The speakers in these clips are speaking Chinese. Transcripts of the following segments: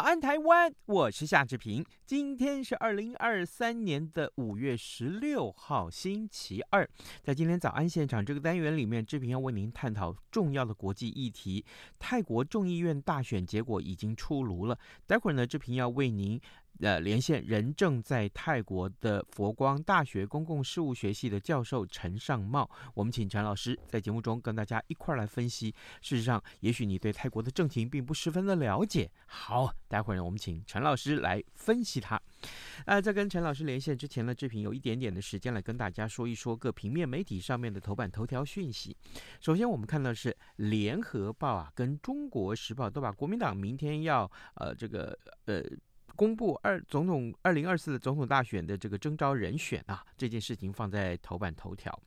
早安，台湾！我是夏志平。今天是二零二三年的五月十六号，星期二。在今天早安现场这个单元里面，志平要为您探讨重要的国际议题。泰国众议院大选结果已经出炉了，待会儿呢，志平要为您。呃，连线人正在泰国的佛光大学公共事务学系的教授陈尚茂，我们请陈老师在节目中跟大家一块儿来分析。事实上，也许你对泰国的政情并不十分的了解。好，待会儿呢，我们请陈老师来分析他。呃，在跟陈老师连线之前呢，志平有一点点的时间来跟大家说一说各平面媒体上面的头版头条讯息。首先，我们看到是《联合报》啊，跟《中国时报》都把国民党明天要呃这个呃。公布二总统二零二四的总统大选的这个征召人选啊，这件事情放在头版头条。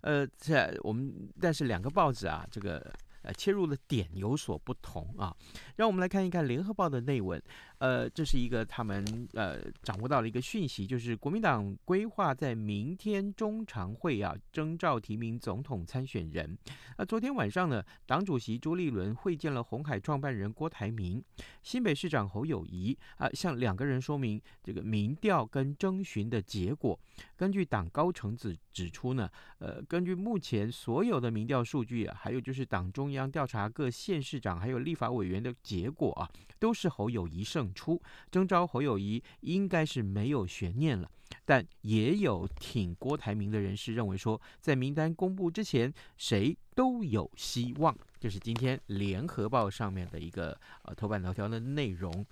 呃，这我们但是两个报纸啊，这个。呃，切入的点有所不同啊，让我们来看一看《联合报》的内文。呃，这是一个他们呃掌握到了一个讯息，就是国民党规划在明天中常会啊征召提名总统参选人。那昨天晚上呢，党主席朱立伦会见了红海创办人郭台铭、新北市长侯友谊啊，向两个人说明这个民调跟征询的结果。根据党高层指指出呢，呃，根据目前所有的民调数据啊，还有就是党中。央调查各县市长还有立法委员的结果啊，都是侯友谊胜出，征召侯友谊应该是没有悬念了。但也有挺郭台铭的人士认为说，在名单公布之前，谁都有希望。这是今天联合报上面的一个呃头版头条的内容。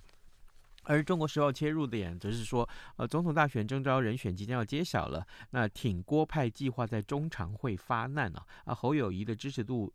而中国时报切入点则是说，呃，总统大选征召人选即将要揭晓了。那挺郭派计划在中常会发难啊，啊，侯友谊的支持度，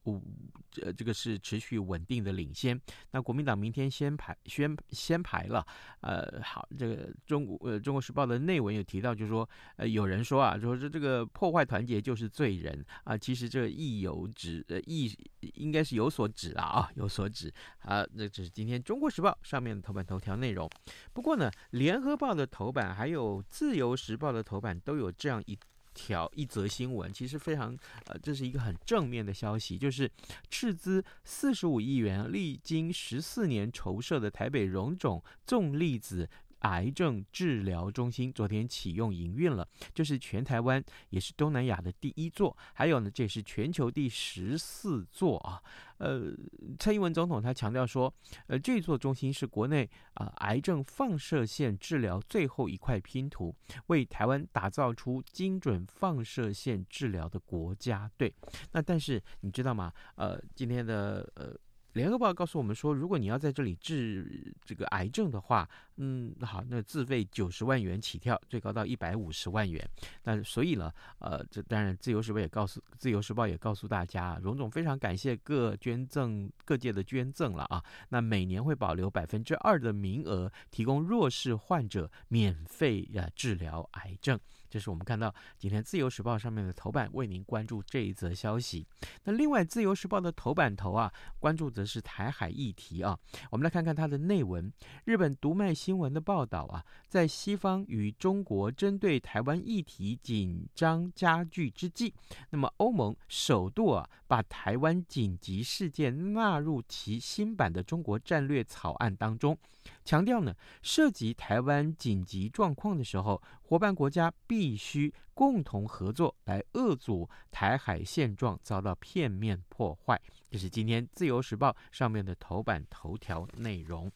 呃，这个是持续稳定的领先。那国民党明天先排宣先排了，呃，好，这个中国呃中国时报的内文有提到，就是说，呃，有人说啊，说这这个破坏团结就是罪人啊，其实这意有指，呃，意应该是有所指了啊，有所指啊，那这是今天中国时报上面的头版头条内容。不过呢，联合报的头版还有自由时报的头版都有这样一条一则新闻，其实非常呃，这是一个很正面的消息，就是斥资四十五亿元，历经十四年筹设的台北荣总重粒子癌症治疗中心昨天启用营运了，这是全台湾也是东南亚的第一座，还有呢，这也是全球第十四座啊。呃，蔡英文总统他强调说，呃，这座中心是国内啊、呃、癌症放射线治疗最后一块拼图，为台湾打造出精准放射线治疗的国家队。那但是你知道吗？呃，今天的呃。联合报告诉我们说，如果你要在这里治这个癌症的话，嗯，好，那自费九十万元起跳，最高到一百五十万元。那所以呢，呃，这当然，自由时报也告诉自由时报也告诉大家，荣总非常感谢各捐赠各界的捐赠了啊。那每年会保留百分之二的名额，提供弱势患者免费呀治疗癌症。这是我们看到今天《自由时报》上面的头版，为您关注这一则消息。那另外，《自由时报》的头版头啊，关注则是台海议题啊。我们来看看它的内文。日本读卖新闻的报道啊，在西方与中国针对台湾议题紧张加剧之际，那么欧盟首度啊，把台湾紧急事件纳入其新版的中国战略草案当中，强调呢，涉及台湾紧急状况的时候，伙伴国家必须共同合作来遏阻台海现状遭到片面破坏。这是今天《自由时报》上面的头版头条内容。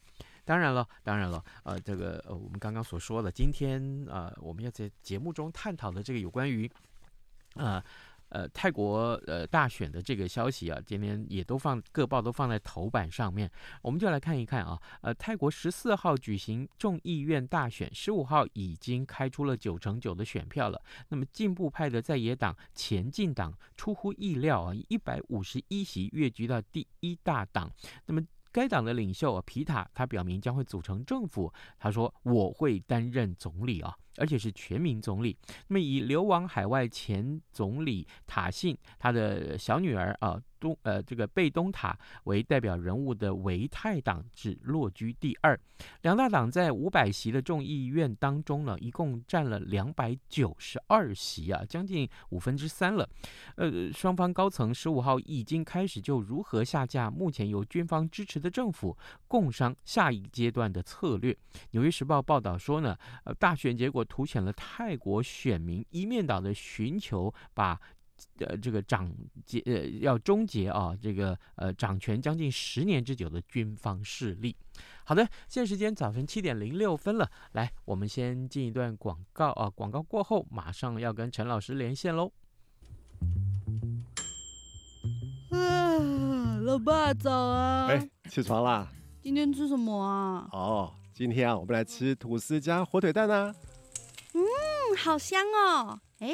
当然了，当然了，呃，这个呃，我们刚刚所说的，今天呃，我们要在节目中探讨的这个有关于，呃。呃泰国呃大选的这个消息啊，今天也都放各报都放在头版上面。我们就来看一看啊，呃，泰国十四号举行众议院大选，十五号已经开出了九成九的选票了。那么进步派的在野党前进党出乎意料啊，一百五十一席跃居到第一大党。那么该党的领袖皮塔他表明将会组成政府，他说我会担任总理啊。而且是全民总理。那么以流亡海外前总理塔信他的小女儿啊东呃这个贝东塔为代表人物的维泰党只落居第二。两大党在五百席的众议院当中呢，一共占了两百九十二席啊，将近五分之三了。呃，双方高层十五号已经开始就如何下架目前由军方支持的政府，共商下一阶段的策略。纽约时报报道说呢，呃，大选结果。凸显了泰国选民一面倒的寻求把，呃，这个掌结呃要终结啊，这个呃掌权将近十年之久的军方势力。好的，现在时间早晨七点零六分了，来，我们先进一段广告啊，广告过后马上要跟陈老师连线喽。啊，老爸早啊！哎，起床啦！今天吃什么啊？哦，今天啊，我们来吃吐司加火腿蛋啊。嗯，好香哦！哎，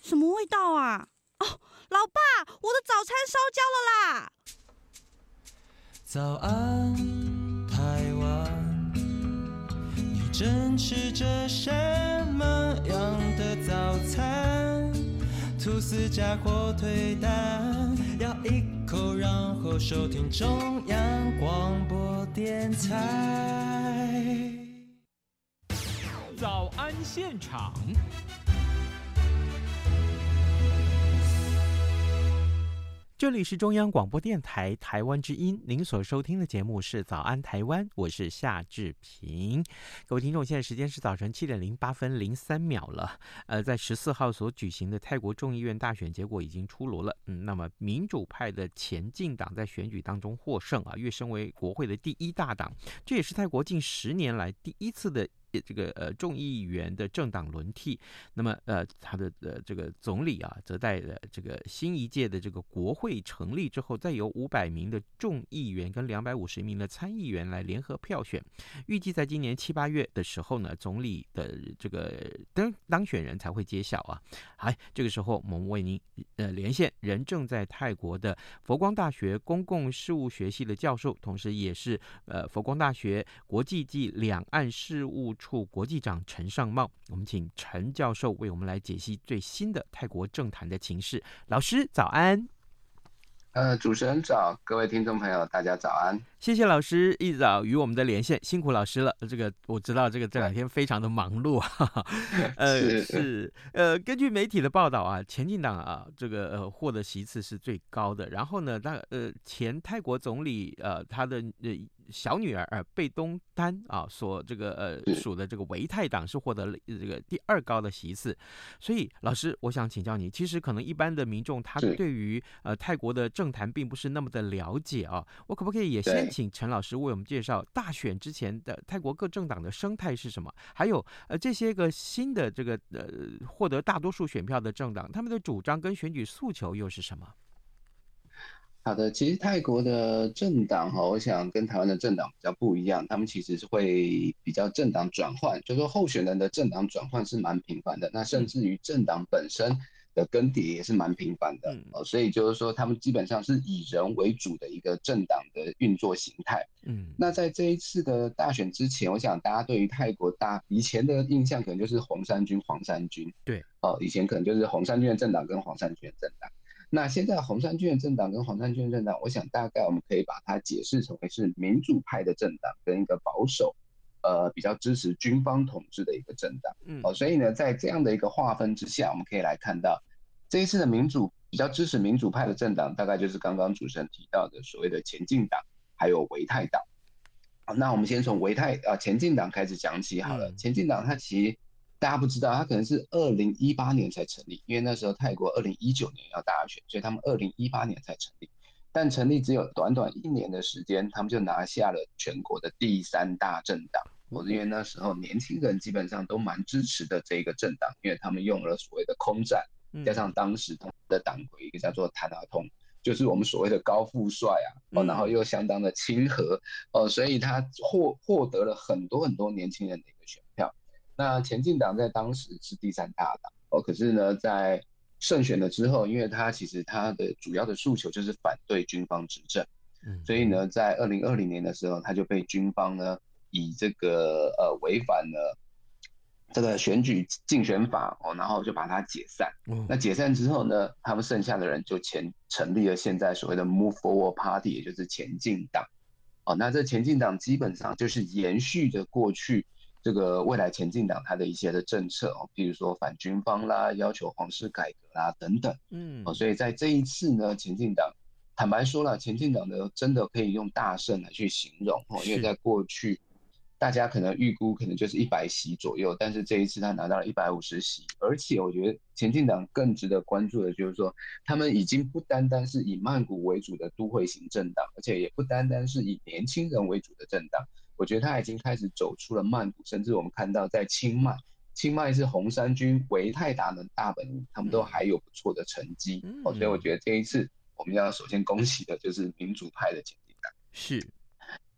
什么味道啊？哦，老爸，我的早餐烧焦了啦！早安，台湾，你正吃着什么样的早餐？吐司加火腿蛋，咬一口，然后收听中央广播电台。早安现场。这里是中央广播电台台湾之音，您所收听的节目是《早安台湾》，我是夏志平。各位听众，现在时间是早晨七点零八分零三秒了。呃，在十四号所举行的泰国众议院大选结果已经出炉了。嗯，那么民主派的前进党在选举当中获胜啊，跃升为国会的第一大党，这也是泰国近十年来第一次的。这个呃众议员的政党轮替，那么呃他的呃这个总理啊，则在呃这个新一届的这个国会成立之后，再由五百名的众议员跟两百五十名的参议员来联合票选，预计在今年七八月的时候呢，总理的这个当当选人才会揭晓啊。好，这个时候我们为您呃连线人正在泰国的佛光大学公共事务学系的教授，同时也是呃佛光大学国际暨两岸事务。处国际长陈尚茂，我们请陈教授为我们来解析最新的泰国政坛的情势。老师早安。呃，主持人早，各位听众朋友，大家早安。谢谢老师一早与我们的连线，辛苦老师了。这个我知道，这个这两天非常的忙碌。哈哈呃，是，是呃，根据媒体的报道啊，前进党啊，这个呃获得席次是最高的。然后呢，那呃前泰国总理呃他的呃。小女儿呃贝东丹啊，所这个呃属的这个维泰党是获得了这个第二高的席次，所以老师，我想请教你，其实可能一般的民众他对于呃泰国的政坛并不是那么的了解啊，我可不可以也先请陈老师为我们介绍大选之前的泰国各政党的生态是什么？还有呃这些个新的这个呃获得大多数选票的政党，他们的主张跟选举诉求又是什么？好的，其实泰国的政党哈，我想跟台湾的政党比较不一样，他们其实是会比较政党转换，就是说候选人的政党转换是蛮频繁的。那甚至于政党本身，的更迭也是蛮频繁的哦，所以就是说他们基本上是以人为主的一个政党的运作形态。嗯，那在这一次的大选之前，我想大家对于泰国大以前的印象可能就是红衫军、黄衫军。对，哦，以前可能就是红衫军的政党跟黄衫军的政党。那现在红衫军的政党跟黄衫军的政党，我想大概我们可以把它解释成为是民主派的政党跟一个保守。呃，比较支持军方统治的一个政党，嗯，哦，所以呢，在这样的一个划分之下，我们可以来看到这一次的民主比较支持民主派的政党，大概就是刚刚主持人提到的所谓的前进党，还有维泰党。好，那我们先从维泰啊前进党开始讲起好了。前进党它其实大家不知道，它可能是二零一八年才成立，因为那时候泰国二零一九年要大选，所以他们二零一八年才成立。但成立只有短短一年的时间，他们就拿下了全国的第三大政党。我因为那时候年轻人基本上都蛮支持的这个政党，因为他们用了所谓的空战，加上当时的党魁一个叫做谭纳通，就是我们所谓的高富帅啊，哦，然后又相当的亲和，哦，所以他获获得了很多很多年轻人的一个选票。那前进党在当时是第三大党，哦，可是呢，在胜选了之后，因为他其实他的主要的诉求就是反对军方执政，嗯，所以呢，在二零二零年的时候，他就被军方呢以这个呃违反了这个选举竞选法哦，然后就把他解散。嗯，那解散之后呢，他们剩下的人就前成立了现在所谓的 Move Forward Party，也就是前进党。哦，那这前进党基本上就是延续着过去。这个未来前进党它的一些的政策哦，譬如说反军方啦，要求皇室改革啦等等，嗯，哦，所以在这一次呢，前进党坦白说了，前进党呢真的可以用大胜来去形容哦，因为在过去大家可能预估可能就是一百席左右，但是这一次他拿到了一百五十席，而且我觉得前进党更值得关注的就是说，他们已经不单单是以曼谷为主的都会型政党，而且也不单单是以年轻人为主的政党。我觉得他已经开始走出了曼谷，甚至我们看到在清迈，清迈是红衫军、维泰达的大本营，他们都还有不错的成绩。哦，所以我觉得这一次我们要首先恭喜的就是民主派的前进党。是。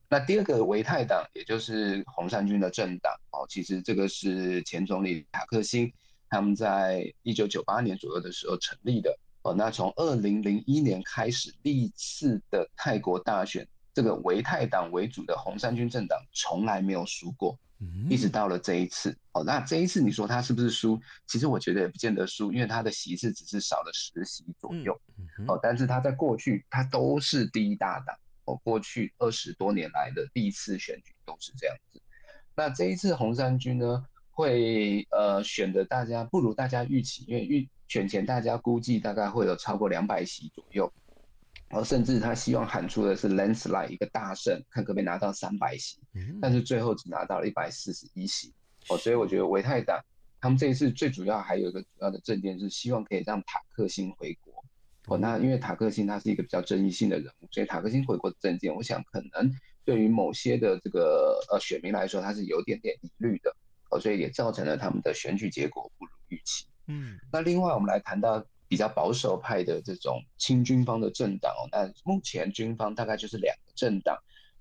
那第二个维泰党，也就是红衫军的政党哦，其实这个是前总理塔克辛他们在一九九八年左右的时候成立的哦。那从二零零一年开始，历次的泰国大选。这个维泰党为主的红三军政党从来没有输过，一直到了这一次。哦，那这一次你说他是不是输？其实我觉得也不见得输，因为他的席次只是少了十席左右。哦，但是他在过去他都是第一大党。哦，过去二十多年来的第一次选举都是这样子。那这一次红三军呢，会呃选的大家不如大家预期，因为预选前大家估计大概会有超过两百席左右。然后甚至他希望喊出的是 landslide 一个大胜，看可不可以拿到三百席，但是最后只拿到了一百四十一席。哦，所以我觉得维泰党他们这一次最主要还有一个主要的政见是希望可以让塔克辛回国。哦，那因为塔克辛他是一个比较争议性的人物，所以塔克辛回国的政见，我想可能对于某些的这个呃选民来说，他是有点点疑虑的。哦，所以也造成了他们的选举结果不如预期。嗯，那另外我们来谈到。比较保守派的这种亲军方的政党哦，那目前军方大概就是两个政党，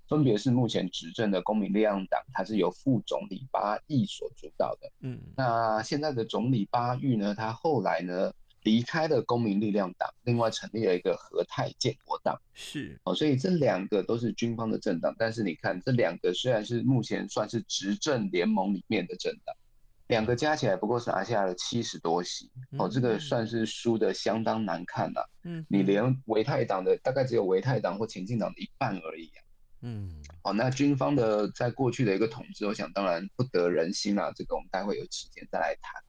分别是目前执政的公民力量党，它是由副总理巴育所主导的。嗯，那现在的总理巴育呢，他后来呢离开了公民力量党，另外成立了一个和泰建国党。是哦，所以这两个都是军方的政党，但是你看这两个虽然是目前算是执政联盟里面的政党。两个加起来不过是拿下了七十多席，哦，这个算是输得相当难看了。嗯，你连维泰党的大概只有维泰党或前进党的一半而已啊。嗯，好，那军方的在过去的一个统治，我想当然不得人心啊。这个我们待会有时间再来谈。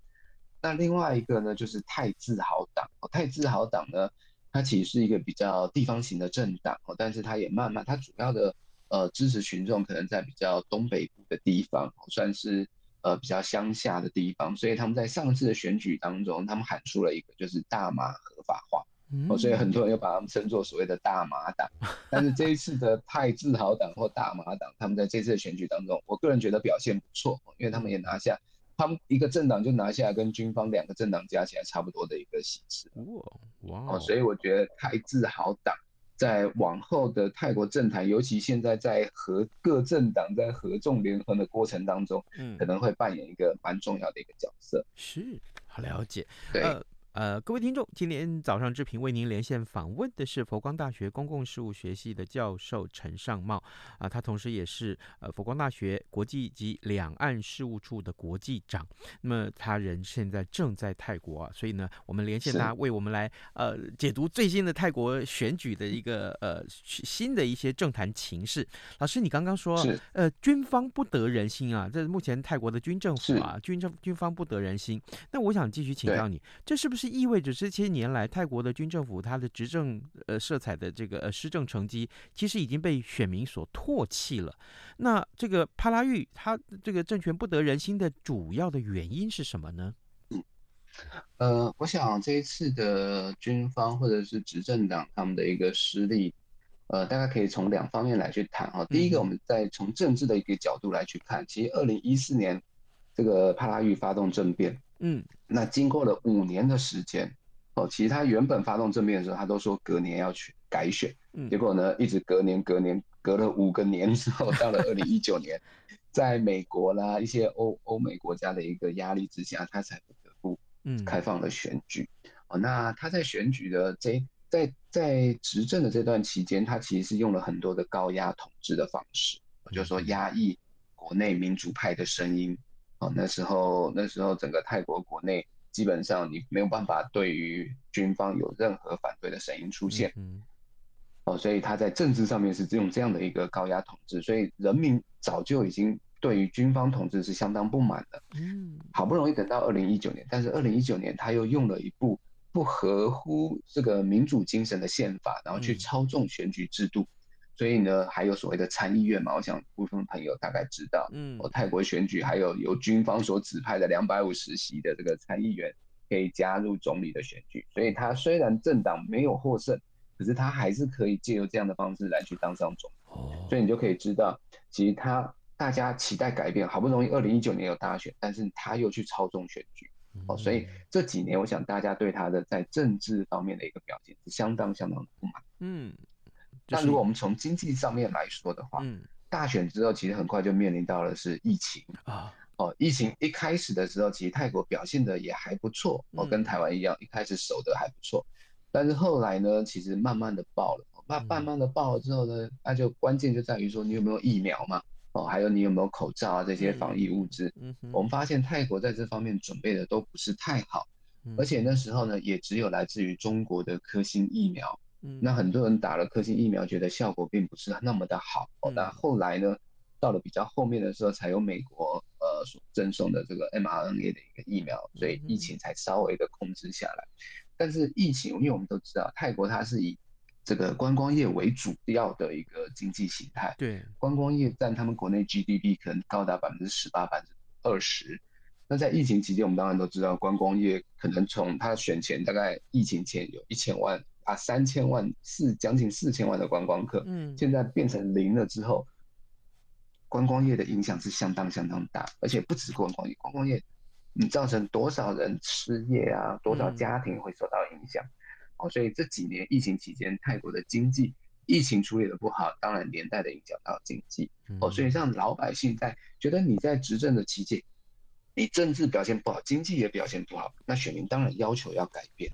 那另外一个呢，就是泰自豪党。哦，泰自豪党呢，它其实是一个比较地方型的政党，哦，但是它也慢慢，它主要的呃支持群众可能在比较东北部的地方，算是。呃，比较乡下的地方，所以他们在上次的选举当中，他们喊出了一个就是大麻合法化，嗯、哦，所以很多人又把他们称作所谓的大麻党。但是这一次的泰自豪党或大麻党，他们在这次的选举当中，我个人觉得表现不错，因为他们也拿下，他们一个政党就拿下跟军方两个政党加起来差不多的一个席次。哇，哇，哦，所以我觉得泰自豪党。在往后的泰国政坛，尤其现在在和各政党在合纵连横的过程当中，嗯，可能会扮演一个蛮重要的一个角色。是，好了解。对，呃，呃，各位听众，今天早上志平为您连线访问的是佛光大学公共事务学系的教授陈尚茂啊，他同时也是呃佛光大学国际及两岸事务处的国际长。那么他人现在正在泰国啊，所以呢，我们连线他为我们来呃解读最新的泰国选举的一个呃新的一些政坛情势。老师，你刚刚说呃军方不得人心啊，这目前泰国的军政府啊，军政军方不得人心。那我想继续请教你，这是不是？是意味着这些年来泰国的军政府，它的执政呃色彩的这个呃施政成绩，其实已经被选民所唾弃了。那这个帕拉育他这个政权不得人心的主要的原因是什么呢？嗯，呃，我想这一次的军方或者是执政党他们的一个失利，呃，大概可以从两方面来去谈哈。第一个，我们再从政治的一个角度来去看，其实二零一四年这个帕拉育发动政变。嗯，那经过了五年的时间，哦，其实他原本发动政变的时候，他都说隔年要去改选，嗯，结果呢，一直隔年隔年，隔了五个年之后，到了二零一九年，在美国啦一些欧欧美国家的一个压力之下，他才不得不嗯开放了选举。哦，那他在选举的这在在执政的这段期间，他其实是用了很多的高压统治的方式，就是说压抑国内民主派的声音。哦，那时候那时候整个泰国国内基本上你没有办法对于军方有任何反对的声音出现，嗯，哦，所以他在政治上面是用这样的一个高压统治，所以人民早就已经对于军方统治是相当不满的，嗯，好不容易等到二零一九年，但是二零一九年他又用了一部不合乎这个民主精神的宪法，然后去操纵选举制度。所以呢，还有所谓的参议院嘛，我想部分朋友大概知道，嗯，哦，泰国选举还有由军方所指派的两百五十席的这个参议员可以加入总理的选举，所以他虽然政党没有获胜，可是他还是可以借由这样的方式来去当上总理。哦，所以你就可以知道，其实他大家期待改变，好不容易二零一九年有大选，但是他又去操纵选举，哦，所以这几年我想大家对他的在政治方面的一个表现是相当相当的不满。嗯。那如果我们从经济上面来说的话，嗯，大选之后其实很快就面临到了是疫情。啊，哦，疫情一开始的时候，其实泰国表现的也还不错，哦，跟台湾一样，一开始守的还不错，但是后来呢，其实慢慢的爆了，慢慢慢的爆了之后呢，那就关键就在于说你有没有疫苗嘛，哦，还有你有没有口罩啊这些防疫物资，嗯，我们发现泰国在这方面准备的都不是太好，而且那时候呢，也只有来自于中国的科兴疫苗。那很多人打了科兴疫苗，觉得效果并不是那么的好。哦，那后来呢，到了比较后面的时候，才有美国呃所赠送的这个 mRNA 的一个疫苗，所以疫情才稍微的控制下来。但是疫情，因为我们都知道，泰国它是以这个观光业为主要的一个经济形态。对，观光业占他们国内 GDP 可能高达百分之十八、百分之二十。那在疫情期间，我们当然都知道，观光业可能从它选前大概疫情前有一千万。啊，三千万四将近四千万的观光客，嗯，现在变成零了之后，观光业的影响是相当相当大，而且不止观光业，观光业你造成多少人失业啊？多少家庭会受到影响？哦，所以这几年疫情期间，泰国的经济疫情处理的不好，当然连带的影响到经济。哦，所以让老百姓在觉得你在执政的期间，你政治表现不好，经济也表现不好，那选民当然要求要改变。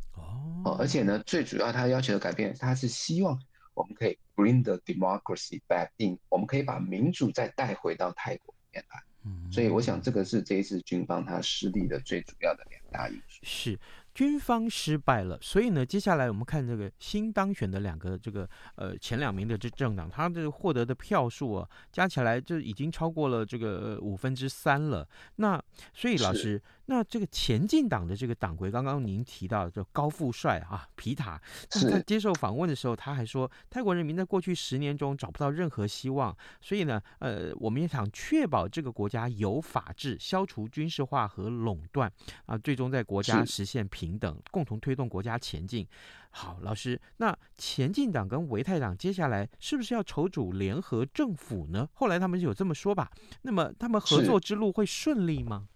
哦，而且呢，最主要他要求的改变，他是希望我们可以 bring the democracy back in，我们可以把民主再带回到泰国里面来。嗯，所以我想这个是这一次军方他失利的最主要的两大因素。是。军方失败了，所以呢，接下来我们看这个新当选的两个这个呃前两名的这政党，他的获得的票数啊，加起来就已经超过了这个五分之三了。那所以老师。那这个前进党的这个党魁，刚刚您提到的高富帅啊，皮塔，他接受访问的时候，他还说，泰国人民在过去十年中找不到任何希望，所以呢，呃，我们也想确保这个国家有法治，消除军事化和垄断啊，最终在国家实现平等，共同推动国家前进。好，老师，那前进党跟维泰党接下来是不是要筹组联合政府呢？后来他们有这么说吧。那么他们合作之路会顺利吗？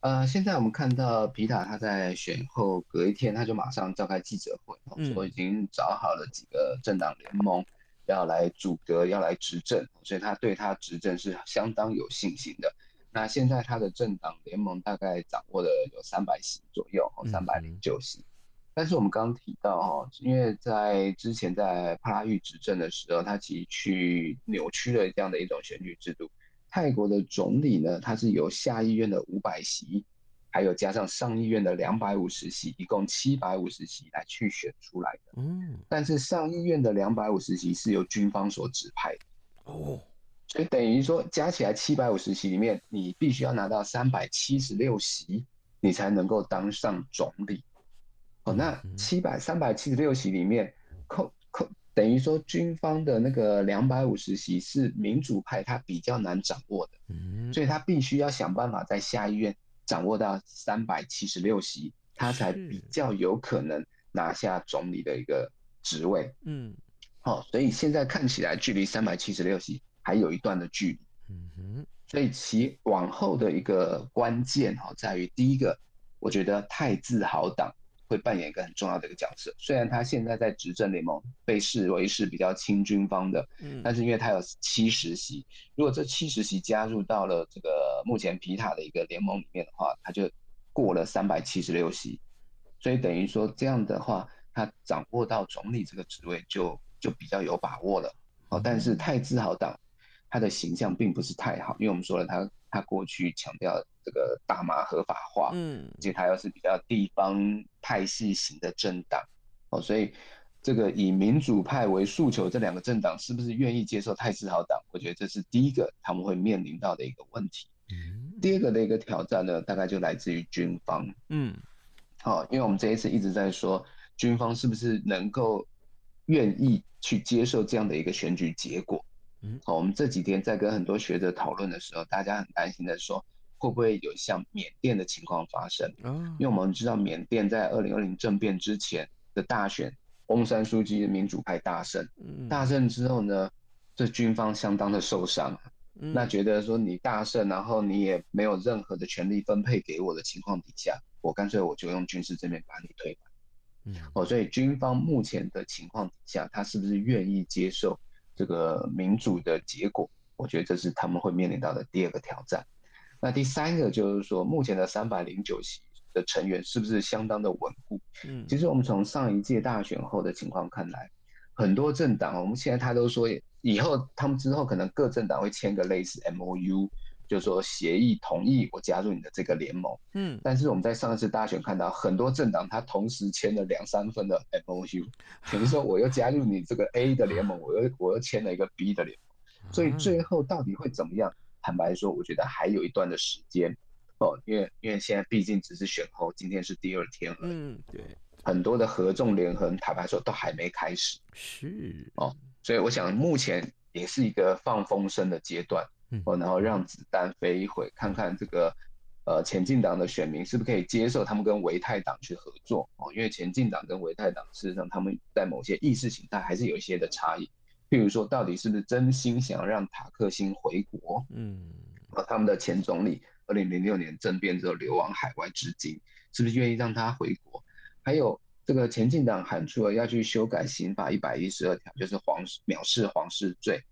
呃，现在我们看到皮塔他在选后隔一天，他就马上召开记者会，说已经找好了几个政党联盟要来组阁，要来执政，所以他对他执政是相当有信心的。那现在他的政党联盟大概掌握了有三百席左右，哦，三百零九席。但是我们刚刚提到哈，因为在之前在帕拉育执政的时候，他其实去扭曲了这样的一种选举制度。泰国的总理呢，他是由下议院的五百席，还有加上上议院的两百五十席，一共七百五十席来去选出来的。嗯，但是上议院的两百五十席是由军方所指派的。哦，所以等于说加起来七百五十席里面，你必须要拿到三百七十六席，你才能够当上总理。哦，那七百三百七十六席里面扣扣，等于说军方的那个两百五十席是民主派他比较难掌握的，所以他必须要想办法在下议院掌握到三百七十六席，他才比较有可能拿下总理的一个职位。嗯，好，所以现在看起来距离三百七十六席还有一段的距离。嗯哼，所以其往后的一个关键哈，在于第一个，我觉得太自豪党。会扮演一个很重要的一个角色。虽然他现在在执政联盟被视为是比较亲军方的，嗯，但是因为他有七十席，如果这七十席加入到了这个目前皮塔的一个联盟里面的话，他就过了三百七十六席，所以等于说这样的话，他掌握到总理这个职位就就比较有把握了。哦，但是太自豪党他的形象并不是太好，因为我们说了他。他过去强调这个大麻合法化，嗯，而且他又是比较地方派系型的政党，哦，所以这个以民主派为诉求，这两个政党是不是愿意接受泰自豪党？我觉得这是第一个他们会面临到的一个问题。嗯，第二个的一个挑战呢，大概就来自于军方，嗯，好，因为我们这一次一直在说军方是不是能够愿意去接受这样的一个选举结果。嗯，好，我们这几天在跟很多学者讨论的时候，大家很担心的说，会不会有像缅甸的情况发生？嗯，因为我们知道缅甸在二零二零政变之前的大选，翁山书记的民主派大胜，大胜之后呢，这军方相当的受伤，那觉得说你大胜，然后你也没有任何的权利分配给我的情况底下，我干脆我就用军事这边把你推翻。嗯，哦，所以军方目前的情况底下，他是不是愿意接受？这个民主的结果，我觉得这是他们会面临到的第二个挑战。那第三个就是说，目前的三百零九席的成员是不是相当的稳固？嗯，其实我们从上一届大选后的情况看来，很多政党，我们现在他都说，以后他们之后可能各政党会签个类似 MOU。就是说协议同意我加入你的这个联盟，嗯，但是我们在上一次大选看到很多政党他同时签了两三份的 MOU，比如说我又加入你这个 A 的联盟，我又我又签了一个 B 的联盟，所以最后到底会怎么样？坦白说，我觉得还有一段的时间哦，因为因为现在毕竟只是选后，今天是第二天而已，嗯，对，很多的合纵连横，坦白说都还没开始，是哦，所以我想目前也是一个放风声的阶段。哦，然后让子弹飞一会，看看这个，呃，前进党的选民是不是可以接受他们跟维泰党去合作哦？因为前进党跟维泰党事实上他们在某些意识形态还是有一些的差异，譬如说到底是不是真心想要让塔克辛回国？嗯，啊，他们的前总理二零零六年政变之后流亡海外至今，是不是愿意让他回国？还有这个前进党喊出了要去修改刑法一百一十二条，就是皇室藐视皇室罪。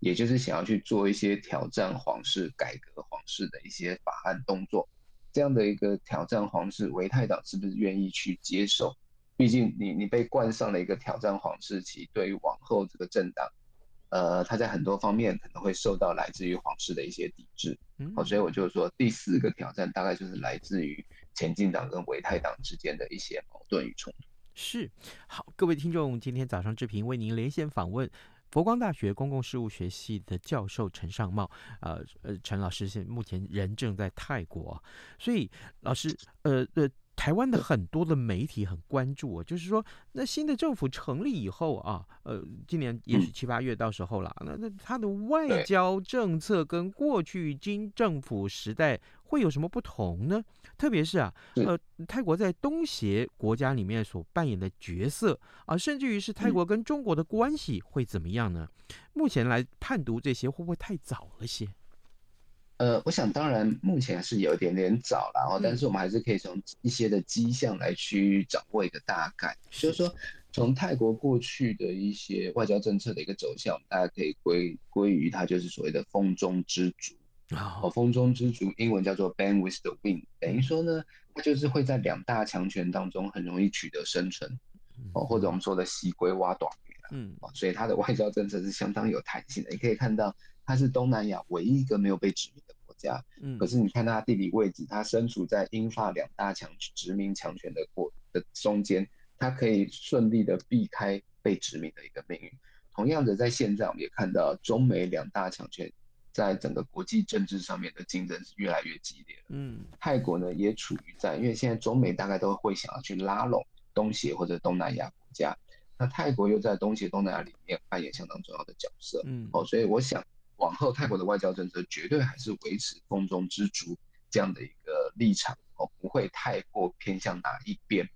也就是想要去做一些挑战皇室、改革皇室的一些法案动作，这样的一个挑战皇室，维泰党是不是愿意去接受？毕竟你你被冠上了一个挑战皇室旗，对于往后这个政党，呃，他在很多方面可能会受到来自于皇室的一些抵制。好，所以我就说第四个挑战大概就是来自于前进党跟维泰党之间的一些矛盾与冲突。是，好，各位听众，今天早上志平为您连线访问。佛光大学公共事务学系的教授陈尚茂，呃呃，陈老师现目前人正在泰国，所以老师，呃呃，台湾的很多的媒体很关注啊，就是说，那新的政府成立以后啊，呃，今年也许七八月到时候了，那那他的外交政策跟过去金政府时代会有什么不同呢？特别是啊，呃，泰国在东协国家里面所扮演的角色啊，甚至于是泰国跟中国的关系会怎么样呢？目前来判读这些会不会太早了些？呃，我想当然目前是有一点点早了，然后但是我们还是可以从一些的迹象来去掌握一个大概，就是说从泰国过去的一些外交政策的一个走向，大家可以归归于它就是所谓的“风中之主”。哦，风中之烛，英文叫做 Band with the Wind，等于说呢，它就是会在两大强权当中很容易取得生存，哦，或者我们说的西归挖短嗯，所以它的外交政策是相当有弹性的。你可以看到，它是东南亚唯一一个没有被殖民的国家，嗯，可是你看它地理位置，它身处在英法两大强殖民强权的国的中间，它可以顺利的避开被殖民的一个命运。同样的，在现在我们也看到中美两大强权。在整个国际政治上面的竞争是越来越激烈了。嗯，泰国呢也处于在，因为现在中美大概都会想要去拉拢东协或者东南亚国家，那泰国又在东协、东南亚里面扮演相当重要的角色。嗯，哦，所以我想往后泰国的外交政策绝对还是维持风中之烛这样的一个立场，哦，不会太过偏向哪一边。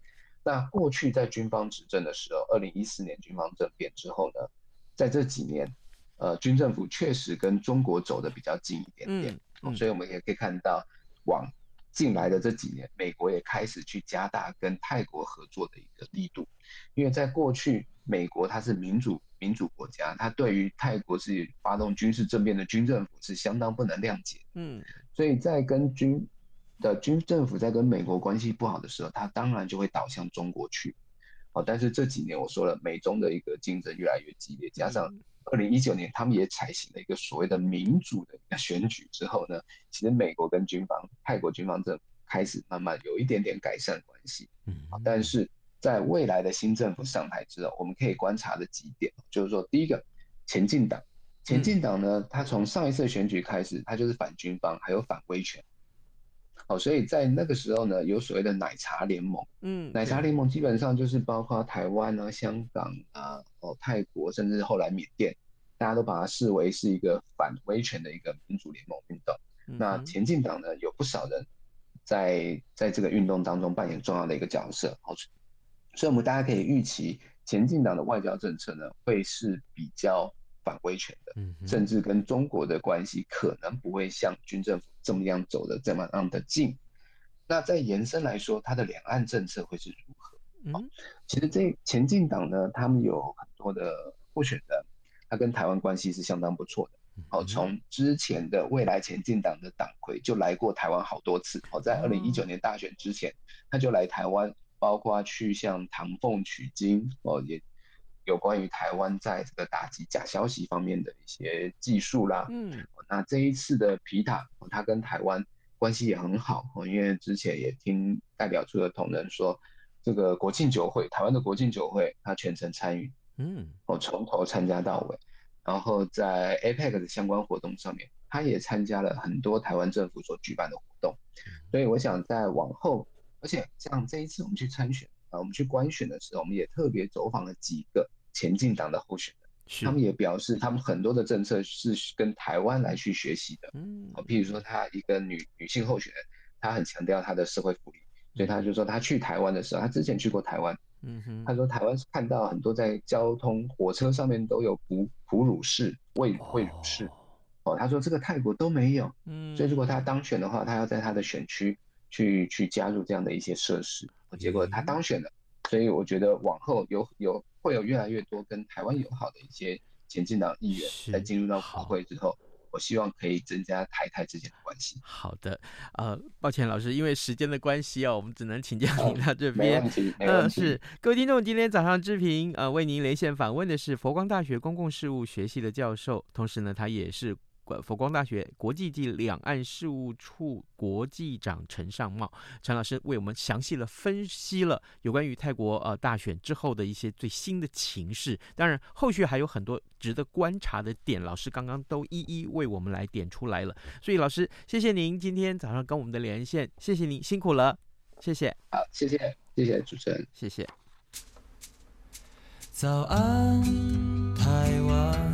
那过去在军方执政的时候，二零一四年军方政变之后呢，在这几年。呃，军政府确实跟中国走得比较近一点点，嗯嗯，所以我们也可以看到，往近来的这几年，美国也开始去加大跟泰国合作的一个力度，因为在过去，美国它是民主民主国家，它对于泰国是发动军事政变的军政府是相当不能谅解，嗯，所以在跟军的军政府在跟美国关系不好的时候，它当然就会倒向中国去，哦，但是这几年我说了，美中的一个竞争越来越激烈，加上。二零一九年，他们也采行了一个所谓的民主的选举之后呢，其实美国跟军方、泰国军方政府开始慢慢有一点点改善关系。嗯，但是在未来的新政府上台之后，我们可以观察的几点，就是说，第一个，前进党，前进党呢，他从上一次选举开始，他就是反军方，还有反威权。好，所以在那个时候呢，有所谓的奶茶联盟。嗯，奶茶联盟基本上就是包括台湾啊、香港啊、哦泰国，甚至后来缅甸，大家都把它视为是一个反威权的一个民主联盟运动。嗯、那前进党呢，有不少人在在这个运动当中扮演重要的一个角色。好，所以我们大家可以预期，前进党的外交政策呢，会是比较。反威权的，甚至跟中国的关系可能不会像军政府这么样走的这么样的近。那再延伸来说，它的两岸政策会是如何？嗯，其实这前进党呢，他们有很多的候选人，他跟台湾关系是相当不错的。好，从之前的未来前进党的党魁就来过台湾好多次。好，在二零一九年大选之前，他就来台湾，包括去向唐凤取经哦，也。有关于台湾在这个打击假消息方面的一些技术啦，嗯，那这一次的皮塔，他跟台湾关系也很好，因为之前也听代表处的同仁说，这个国庆酒会，台湾的国庆酒会，他全程参与，嗯，我从头参加到尾，然后在 APEC 的相关活动上面，他也参加了很多台湾政府所举办的活动，所以我想在往后，而且像这一次我们去参选。啊我们去观选的时候，我们也特别走访了几个前进党的候选人，他们也表示，他们很多的政策是跟台湾来去学习的。嗯，譬如说，他一个女女性候选人，她很强调她的社会福利，所以他就说，他去台湾的时候，他之前去过台湾，嗯哼，他说台湾看到很多在交通火车上面都有哺哺乳室、喂喂乳室，哦，他说这个泰国都没有，嗯，所以如果他当选的话，他要在他的选区去去加入这样的一些设施。结果他当选了，所以我觉得往后有有会有越来越多跟台湾友好的一些前进党议员在进入到国会之后，我希望可以增加台台之间的关系。好的，呃，抱歉老师，因为时间的关系啊，我们只能请教您到这边。没问题，没问题。呃，是各位听众，今天早上志平呃为您连线访问的是佛光大学公共事务学系的教授，同时呢，他也是。佛光大学国际暨两岸事务处国际长陈尚茂，陈老师为我们详细的分析了有关于泰国呃大选之后的一些最新的情势。当然，后续还有很多值得观察的点，老师刚刚都一一为我们来点出来了。所以，老师，谢谢您今天早上跟我们的连线，谢谢您辛苦了，谢谢。好，谢谢，谢谢主持人，谢谢。早安，台湾。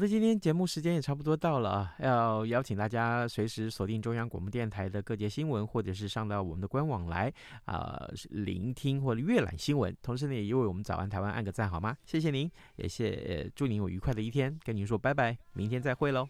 好的今天节目时间也差不多到了啊，要邀请大家随时锁定中央广播电台的各节新闻，或者是上到我们的官网来啊、聆听或者阅览新闻。同时呢，也为我们早安台湾按个赞好吗？谢谢您，也谢祝您有愉快的一天，跟您说拜拜，明天再会喽。